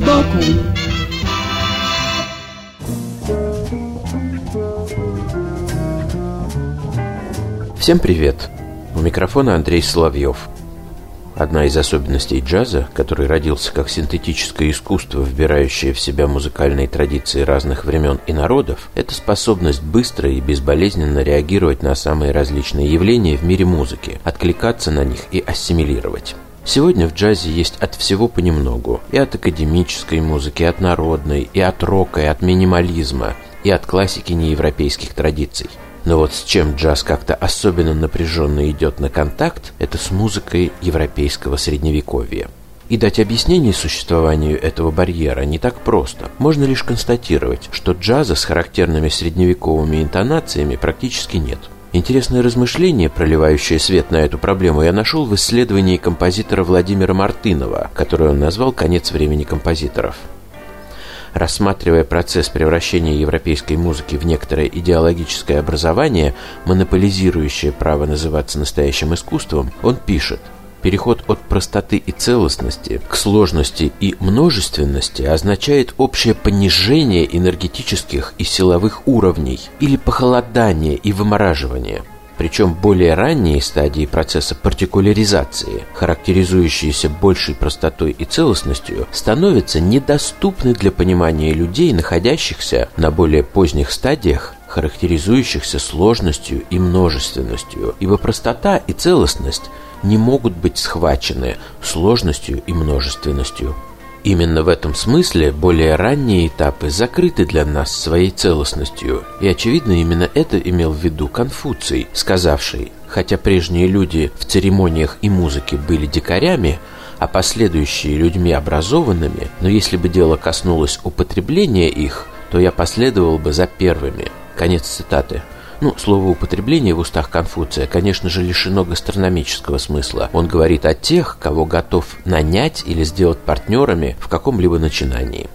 сбоку Всем привет! У микрофона Андрей Соловьев. Одна из особенностей джаза, который родился как синтетическое искусство, вбирающее в себя музыкальные традиции разных времен и народов, это способность быстро и безболезненно реагировать на самые различные явления в мире музыки, откликаться на них и ассимилировать. Сегодня в джазе есть от всего понемногу. И от академической музыки, и от народной, и от рока, и от минимализма, и от классики неевропейских традиций. Но вот с чем джаз как-то особенно напряженно идет на контакт, это с музыкой европейского средневековья. И дать объяснение существованию этого барьера не так просто. Можно лишь констатировать, что джаза с характерными средневековыми интонациями практически нет. Интересное размышление, проливающее свет на эту проблему, я нашел в исследовании композитора Владимира Мартынова, которое он назвал «Конец времени композиторов». Рассматривая процесс превращения европейской музыки в некоторое идеологическое образование, монополизирующее право называться настоящим искусством, он пишет Переход от простоты и целостности к сложности и множественности означает общее понижение энергетических и силовых уровней или похолодание и вымораживание – причем более ранние стадии процесса партикуляризации, характеризующиеся большей простотой и целостностью, становятся недоступны для понимания людей, находящихся на более поздних стадиях характеризующихся сложностью и множественностью, ибо простота и целостность не могут быть схвачены сложностью и множественностью. Именно в этом смысле более ранние этапы закрыты для нас своей целостностью, и, очевидно, именно это имел в виду Конфуций, сказавший, хотя прежние люди в церемониях и музыке были дикарями, а последующие людьми образованными, но если бы дело коснулось употребления их, то я последовал бы за первыми. Конец цитаты. Ну, слово употребление в устах Конфуция, конечно же, лишено гастрономического смысла. Он говорит о тех, кого готов нанять или сделать партнерами в каком-либо начинании.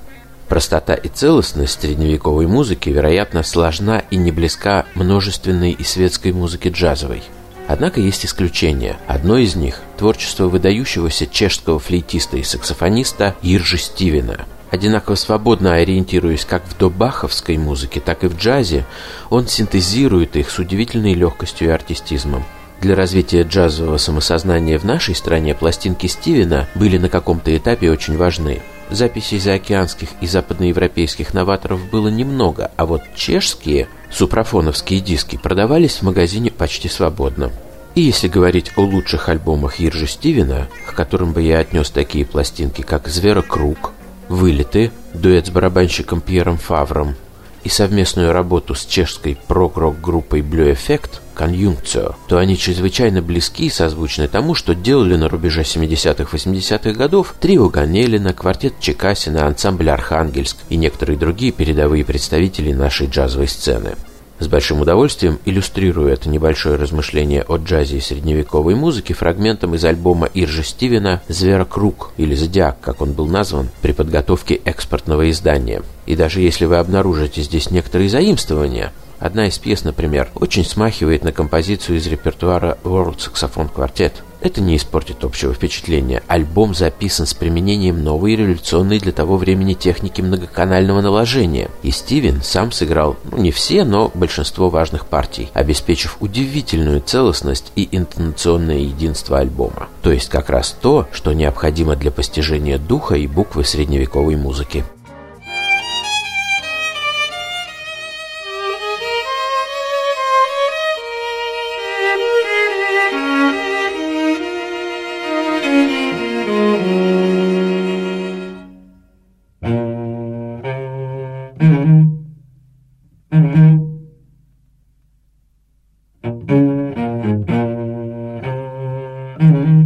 Простота и целостность средневековой музыки, вероятно, сложна и не близка множественной и светской музыке джазовой. Однако есть исключения. Одно из них – творчество выдающегося чешского флейтиста и саксофониста Иржи Стивена – Одинаково свободно ориентируясь как в добаховской музыке, так и в джазе, он синтезирует их с удивительной легкостью и артистизмом. Для развития джазового самосознания в нашей стране пластинки Стивена были на каком-то этапе очень важны. Записей заокеанских и западноевропейских новаторов было немного, а вот чешские супрафоновские диски продавались в магазине почти свободно. И если говорить о лучших альбомах Иржи Стивена, к которым бы я отнес такие пластинки, как «Зверокруг», вылеты, дуэт с барабанщиком Пьером Фавром и совместную работу с чешской прог-рок-группой Blue Effect «Конъюнкцио», то они чрезвычайно близки и созвучны тому, что делали на рубеже 70-80-х годов трио Ганелина, квартет Чекасина, ансамбль «Архангельск» и некоторые другие передовые представители нашей джазовой сцены. С большим удовольствием иллюстрирую это небольшое размышление о джазе и средневековой музыке фрагментом из альбома Иржи Стивена «Зверокруг» или «Зодиак», как он был назван, при подготовке экспортного издания. И даже если вы обнаружите здесь некоторые заимствования, Одна из пьес, например, очень смахивает на композицию из репертуара World Saxophone Quartet. Это не испортит общего впечатления. Альбом записан с применением новой революционной для того времени техники многоканального наложения. И Стивен сам сыграл, ну не все, но большинство важных партий, обеспечив удивительную целостность и интонационное единство альбома. То есть как раз то, что необходимо для постижения духа и буквы средневековой музыки. Mm-hmm.